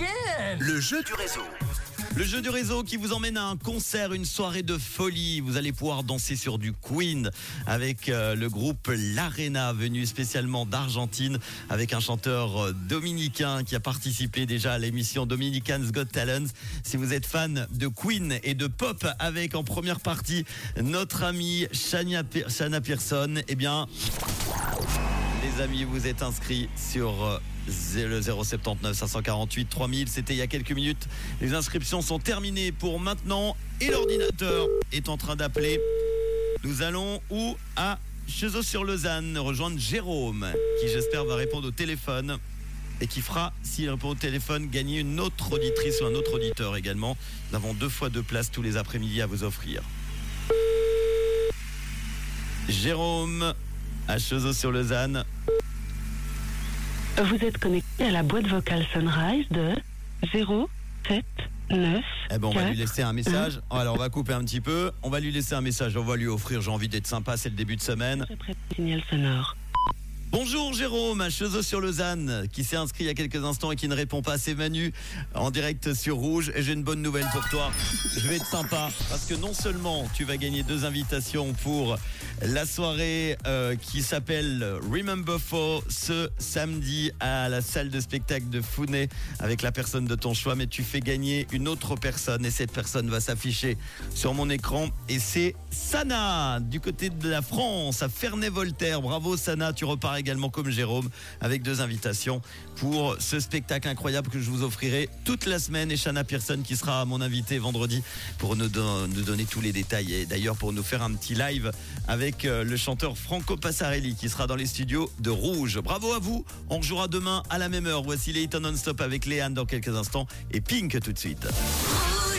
again. Le jeu du réseau. Le jeu du réseau qui vous emmène à un concert, une soirée de folie. Vous allez pouvoir danser sur du Queen avec euh, le groupe L'Arena, venu spécialement d'Argentine, avec un chanteur euh, dominicain qui a participé déjà à l'émission Dominican's Got Talent. Si vous êtes fan de Queen et de pop, avec en première partie notre amie Shania, Shana Pearson, eh bien, les amis, vous êtes inscrits sur euh, le 079 548 3000. C'était il y a quelques minutes. Les inscriptions sont terminées pour maintenant et l'ordinateur est en train d'appeler. Nous allons où? À Cheseaux-sur-Lausanne rejoindre Jérôme, qui j'espère va répondre au téléphone et qui fera, s'il répond au téléphone, gagner une autre auditrice ou un autre auditeur également. Nous avons deux fois deux places tous les après-midi à vous offrir. Jérôme à Cheseaux-sur-Lausanne. Vous êtes connecté à la boîte vocale Sunrise de 079. Eh ben, on va 4. lui laisser un message. Alors, on va couper un petit peu. On va lui laisser un message. On va lui offrir. J'ai envie d'être sympa. C'est le début de semaine. Signal sonore. Bonjour Jérôme, à Cheseaux-sur-Lausanne, qui s'est inscrit il y a quelques instants et qui ne répond pas. C'est Manu, en direct sur Rouge. Et j'ai une bonne nouvelle pour toi. Je vais être sympa, parce que non seulement tu vas gagner deux invitations pour la soirée euh, qui s'appelle Remember For ce samedi à la salle de spectacle de Founet avec la personne de ton choix, mais tu fais gagner une autre personne et cette personne va s'afficher sur mon écran et c'est Sana du côté de la France à Ferney-Voltaire. Bravo Sana, tu repars également comme Jérôme avec deux invitations pour ce spectacle incroyable que je vous offrirai toute la semaine et Shana Pearson qui sera mon invité vendredi pour nous, don- nous donner tous les détails et d'ailleurs pour nous faire un petit live avec euh, le chanteur Franco Passarelli qui sera dans les studios de Rouge. Bravo à vous, on rejouera demain à la même heure. Voici les Non-Stop avec Léane dans quelques instants et Pink tout de suite.